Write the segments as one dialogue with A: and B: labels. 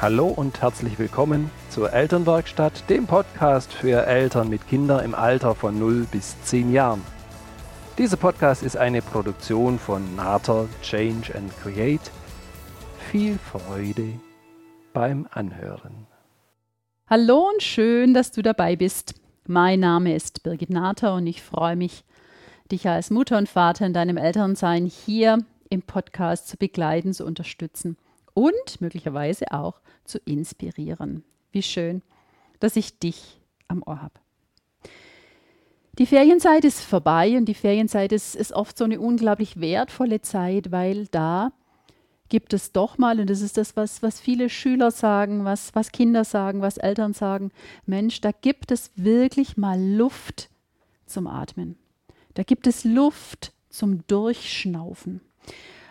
A: Hallo und herzlich willkommen zur Elternwerkstatt, dem Podcast für Eltern mit Kindern im Alter von 0 bis 10 Jahren. Dieser Podcast ist eine Produktion von Nater Change and Create. Viel Freude beim Anhören.
B: Hallo und schön, dass du dabei bist. Mein Name ist Birgit Nater und ich freue mich, dich als Mutter und Vater in deinem Elternsein hier im Podcast zu begleiten, zu unterstützen und möglicherweise auch zu inspirieren. Wie schön, dass ich dich am Ohr habe. Die Ferienzeit ist vorbei und die Ferienzeit ist, ist oft so eine unglaublich wertvolle Zeit, weil da gibt es doch mal, und das ist das, was, was viele Schüler sagen, was, was Kinder sagen, was Eltern sagen, Mensch, da gibt es wirklich mal Luft zum Atmen. Da gibt es Luft zum Durchschnaufen.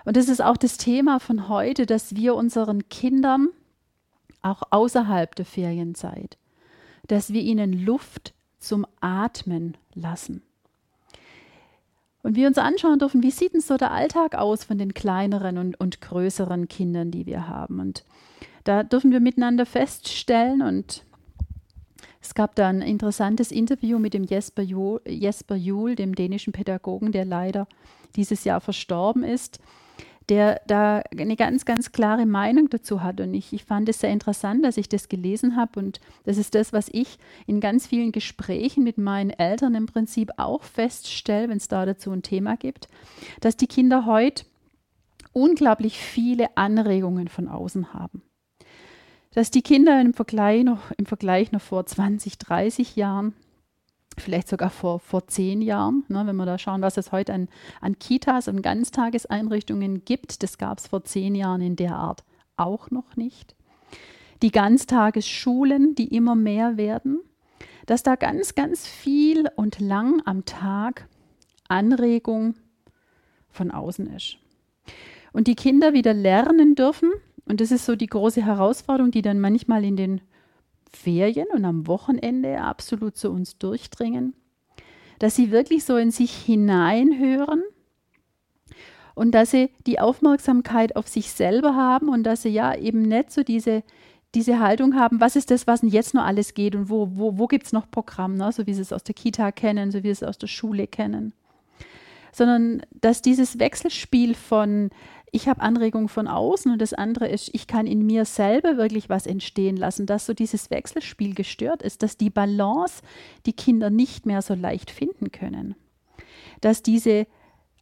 B: Und das ist auch das Thema von heute, dass wir unseren Kindern auch außerhalb der Ferienzeit, dass wir ihnen Luft zum Atmen lassen. Und wir uns anschauen dürfen, wie sieht denn so der Alltag aus von den kleineren und, und größeren Kindern, die wir haben. Und da dürfen wir miteinander feststellen und es gab da ein interessantes Interview mit dem Jesper Juhl, Jesper Juhl, dem dänischen Pädagogen, der leider dieses Jahr verstorben ist der da eine ganz, ganz klare Meinung dazu hat. Und ich, ich fand es sehr interessant, dass ich das gelesen habe. Und das ist das, was ich in ganz vielen Gesprächen mit meinen Eltern im Prinzip auch feststelle, wenn es da dazu ein Thema gibt, dass die Kinder heute unglaublich viele Anregungen von außen haben. Dass die Kinder im Vergleich noch, im Vergleich noch vor 20, 30 Jahren vielleicht sogar vor, vor zehn Jahren, ne, wenn wir da schauen, was es heute an, an Kitas und Ganztageseinrichtungen gibt. Das gab es vor zehn Jahren in der Art auch noch nicht. Die Ganztagesschulen, die immer mehr werden, dass da ganz, ganz viel und lang am Tag Anregung von außen ist. Und die Kinder wieder lernen dürfen, und das ist so die große Herausforderung, die dann manchmal in den Ferien und am Wochenende absolut zu uns durchdringen, dass sie wirklich so in sich hineinhören und dass sie die Aufmerksamkeit auf sich selber haben und dass sie ja eben nicht so diese, diese Haltung haben, was ist das, was denn jetzt noch alles geht und wo, wo, wo gibt es noch Programm, ne? so wie sie es aus der Kita kennen, so wie sie es aus der Schule kennen. Sondern dass dieses Wechselspiel von ich habe Anregungen von außen und das andere ist, ich kann in mir selber wirklich was entstehen lassen, dass so dieses Wechselspiel gestört ist, dass die Balance die Kinder nicht mehr so leicht finden können. Dass diese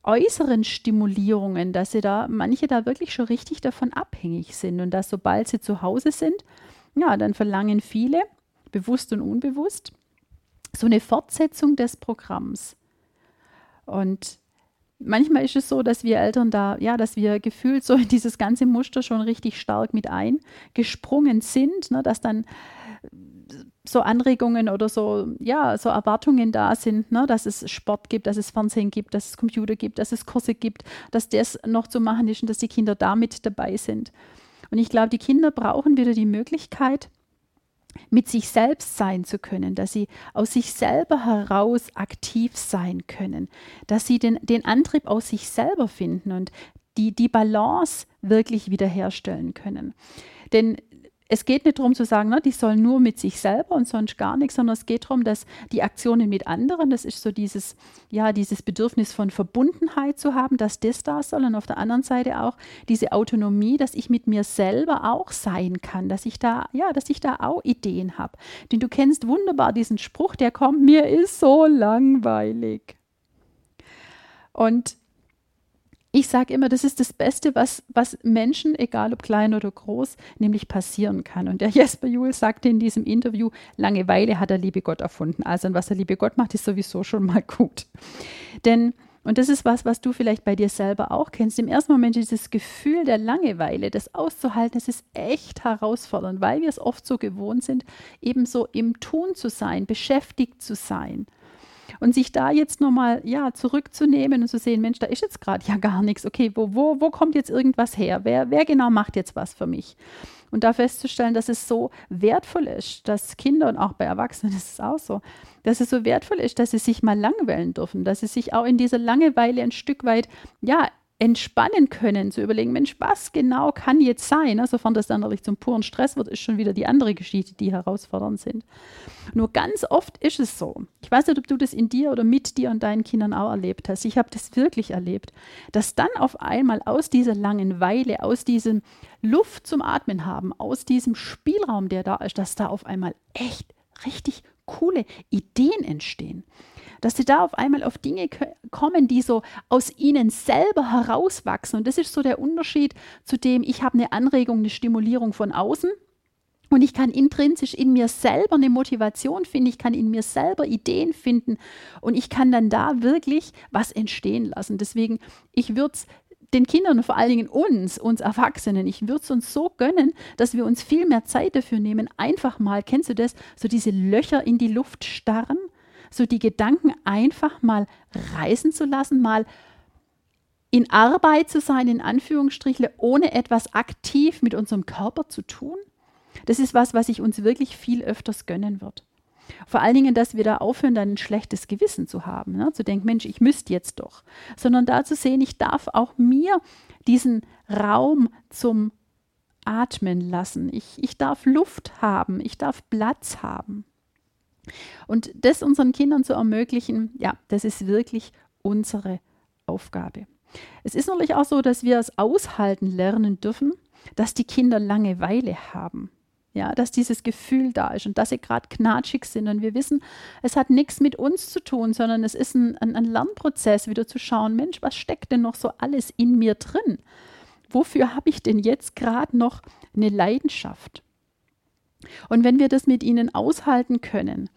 B: äußeren Stimulierungen, dass sie da, manche da wirklich schon richtig davon abhängig sind und dass sobald sie zu Hause sind, ja, dann verlangen viele, bewusst und unbewusst, so eine Fortsetzung des Programms. Und manchmal ist es so, dass wir Eltern da, ja, dass wir gefühlt so in dieses ganze Muster schon richtig stark mit eingesprungen sind, ne, dass dann so Anregungen oder so, ja, so Erwartungen da sind, ne, dass es Sport gibt, dass es Fernsehen gibt, dass es Computer gibt, dass es Kurse gibt, dass das noch zu machen ist und dass die Kinder damit dabei sind. Und ich glaube, die Kinder brauchen wieder die Möglichkeit, mit sich selbst sein zu können, dass sie aus sich selber heraus aktiv sein können, dass sie den, den Antrieb aus sich selber finden und die, die Balance wirklich wiederherstellen können. Denn es geht nicht darum zu sagen, ne, die sollen nur mit sich selber und sonst gar nichts, sondern es geht darum, dass die Aktionen mit anderen, das ist so dieses, ja, dieses Bedürfnis von Verbundenheit zu haben, dass das da soll und auf der anderen Seite auch diese Autonomie, dass ich mit mir selber auch sein kann, dass ich da, ja, dass ich da auch Ideen habe. Denn du kennst wunderbar diesen Spruch, der kommt, mir ist so langweilig. Und ich sage immer, das ist das Beste, was, was Menschen, egal ob klein oder groß, nämlich passieren kann. Und der Jesper Juhl sagte in diesem Interview, Langeweile hat der liebe Gott erfunden. Also was der liebe Gott macht, ist sowieso schon mal gut. Denn und das ist was, was du vielleicht bei dir selber auch kennst. Im ersten Moment dieses Gefühl der Langeweile, das auszuhalten, das ist echt herausfordernd, weil wir es oft so gewohnt sind, eben so im Tun zu sein, beschäftigt zu sein. Und sich da jetzt nochmal ja, zurückzunehmen und zu sehen, Mensch, da ist jetzt gerade ja gar nichts. Okay, wo, wo, wo kommt jetzt irgendwas her? Wer, wer genau macht jetzt was für mich? Und da festzustellen, dass es so wertvoll ist, dass Kinder und auch bei Erwachsenen ist es auch so, dass es so wertvoll ist, dass sie sich mal langweilen dürfen, dass sie sich auch in dieser Langeweile ein Stück weit, ja, entspannen können, zu überlegen, Mensch, was genau kann jetzt sein? Also, sofern das dann natürlich zum puren Stress wird, ist schon wieder die andere Geschichte, die herausfordernd sind. Nur ganz oft ist es so. Ich weiß nicht, ob du das in dir oder mit dir und deinen Kindern auch erlebt hast. Ich habe das wirklich erlebt, dass dann auf einmal aus dieser Langeweile, aus diesem Luft zum Atmen haben, aus diesem Spielraum, der da ist, dass da auf einmal echt richtig coole Ideen entstehen dass sie da auf einmal auf Dinge kommen, die so aus ihnen selber herauswachsen. Und das ist so der Unterschied zu dem, ich habe eine Anregung, eine Stimulierung von außen. Und ich kann intrinsisch in mir selber eine Motivation finden, ich kann in mir selber Ideen finden und ich kann dann da wirklich was entstehen lassen. Deswegen, ich würde es den Kindern und vor allen Dingen uns, uns Erwachsenen, ich würde es uns so gönnen, dass wir uns viel mehr Zeit dafür nehmen, einfach mal, kennst du das, so diese Löcher in die Luft starren so die Gedanken einfach mal reißen zu lassen, mal in Arbeit zu sein, in Anführungsstrichen, ohne etwas aktiv mit unserem Körper zu tun. Das ist was, was ich uns wirklich viel öfters gönnen wird. Vor allen Dingen, dass wir da aufhören, dann ein schlechtes Gewissen zu haben, ne? zu denken, Mensch, ich müsste jetzt doch, sondern da zu sehen, ich darf auch mir diesen Raum zum Atmen lassen. Ich, ich darf Luft haben, ich darf Platz haben. Und das unseren Kindern zu ermöglichen, ja, das ist wirklich unsere Aufgabe. Es ist natürlich auch so, dass wir es aushalten lernen dürfen, dass die Kinder Langeweile haben. Ja, dass dieses Gefühl da ist und dass sie gerade knatschig sind. Und wir wissen, es hat nichts mit uns zu tun, sondern es ist ein, ein, ein Lernprozess, wieder zu schauen, Mensch, was steckt denn noch so alles in mir drin? Wofür habe ich denn jetzt gerade noch eine Leidenschaft? Und wenn wir das mit ihnen aushalten können,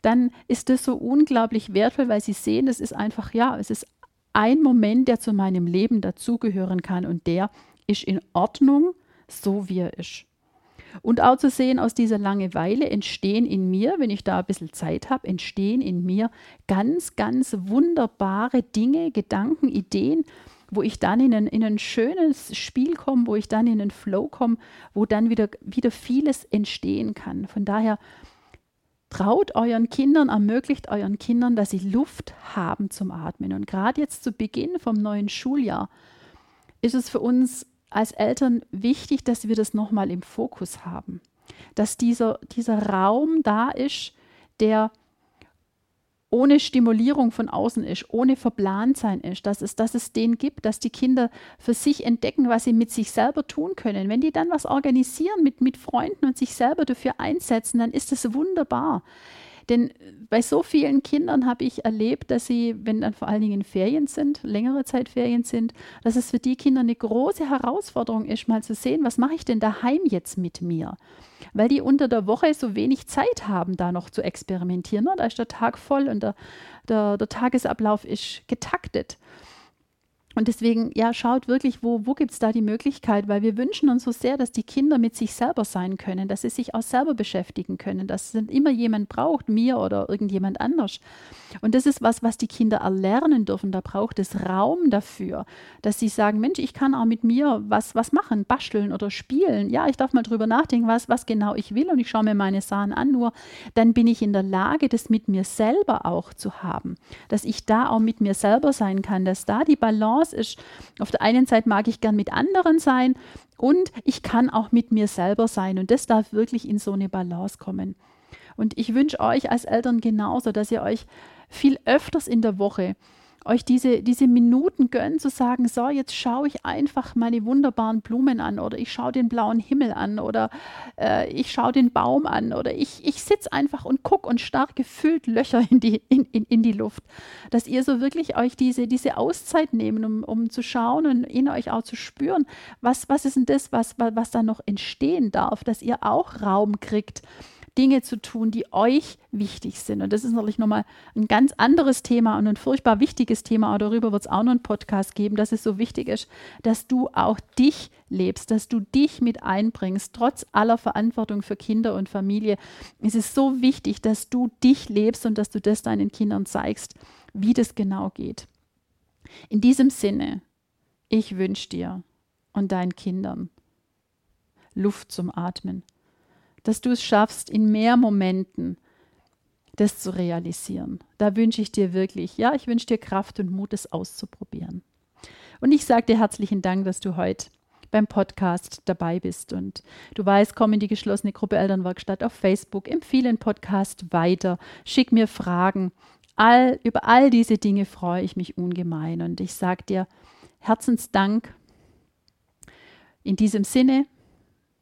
B: dann ist das so unglaublich wertvoll, weil sie sehen, das ist einfach, ja, es ist ein Moment, der zu meinem Leben dazugehören kann und der ist in Ordnung, so wie er ist. Und auch zu sehen, aus dieser Langeweile entstehen in mir, wenn ich da ein bisschen Zeit habe, entstehen in mir ganz, ganz wunderbare Dinge, Gedanken, Ideen, wo ich dann in ein, in ein schönes Spiel komme, wo ich dann in einen Flow komme, wo dann wieder, wieder vieles entstehen kann. Von daher traut euren Kindern, ermöglicht euren Kindern, dass sie Luft haben zum Atmen. Und gerade jetzt zu Beginn vom neuen Schuljahr ist es für uns als Eltern wichtig, dass wir das nochmal im Fokus haben. Dass dieser, dieser Raum da ist, der ohne Stimulierung von außen ist, ohne verplant sein ist, dass es, dass es den gibt, dass die Kinder für sich entdecken, was sie mit sich selber tun können. Wenn die dann was organisieren mit, mit Freunden und sich selber dafür einsetzen, dann ist das wunderbar. Denn bei so vielen Kindern habe ich erlebt, dass sie, wenn dann vor allen Dingen Ferien sind, längere Zeit Ferien sind, dass es für die Kinder eine große Herausforderung ist, mal zu sehen, was mache ich denn daheim jetzt mit mir? Weil die unter der Woche so wenig Zeit haben, da noch zu experimentieren. Ne? Da ist der Tag voll und der, der, der Tagesablauf ist getaktet. Und deswegen, ja, schaut wirklich, wo, wo gibt es da die Möglichkeit, weil wir wünschen uns so sehr, dass die Kinder mit sich selber sein können, dass sie sich auch selber beschäftigen können, dass es immer jemand braucht, mir oder irgendjemand anders. Und das ist was, was die Kinder erlernen dürfen. Da braucht es Raum dafür, dass sie sagen, Mensch, ich kann auch mit mir was, was machen, basteln oder spielen. Ja, ich darf mal drüber nachdenken, was, was genau ich will und ich schaue mir meine Sachen an. Nur dann bin ich in der Lage, das mit mir selber auch zu haben, dass ich da auch mit mir selber sein kann, dass da die Balance Balance ist. Auf der einen Seite mag ich gern mit anderen sein und ich kann auch mit mir selber sein. Und das darf wirklich in so eine Balance kommen. Und ich wünsche euch als Eltern genauso, dass ihr euch viel öfters in der Woche euch diese, diese Minuten gönnen, zu sagen, so, jetzt schaue ich einfach meine wunderbaren Blumen an oder ich schaue den blauen Himmel an oder äh, ich schaue den Baum an oder ich, ich sitze einfach und gucke und starr gefüllt Löcher in die, in, in, in die Luft. Dass ihr so wirklich euch diese, diese Auszeit nehmen, um, um zu schauen und in euch auch zu spüren, was, was ist denn das, was, was da noch entstehen darf, dass ihr auch Raum kriegt Dinge zu tun, die euch wichtig sind. Und das ist natürlich nochmal ein ganz anderes Thema und ein furchtbar wichtiges Thema. Aber darüber wird es auch noch einen Podcast geben, dass es so wichtig ist, dass du auch dich lebst, dass du dich mit einbringst, trotz aller Verantwortung für Kinder und Familie. Es ist so wichtig, dass du dich lebst und dass du das deinen Kindern zeigst, wie das genau geht. In diesem Sinne, ich wünsche dir und deinen Kindern Luft zum Atmen dass du es schaffst, in mehr Momenten das zu realisieren. Da wünsche ich dir wirklich, ja, ich wünsche dir Kraft und Mut, es auszuprobieren. Und ich sage dir herzlichen Dank, dass du heute beim Podcast dabei bist. Und du weißt, komm in die geschlossene Gruppe Elternwerkstatt auf Facebook, empfehle den Podcast weiter, schick mir Fragen. All, über all diese Dinge freue ich mich ungemein. Und ich sage dir Herzensdank. In diesem Sinne,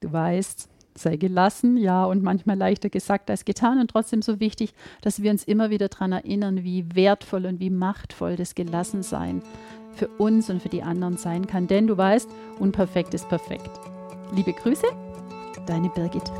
B: du weißt, sei gelassen, ja, und manchmal leichter gesagt als getan und trotzdem so wichtig, dass wir uns immer wieder daran erinnern, wie wertvoll und wie machtvoll das Gelassensein für uns und für die anderen sein kann. Denn du weißt, unperfekt ist perfekt. Liebe Grüße, deine Birgit.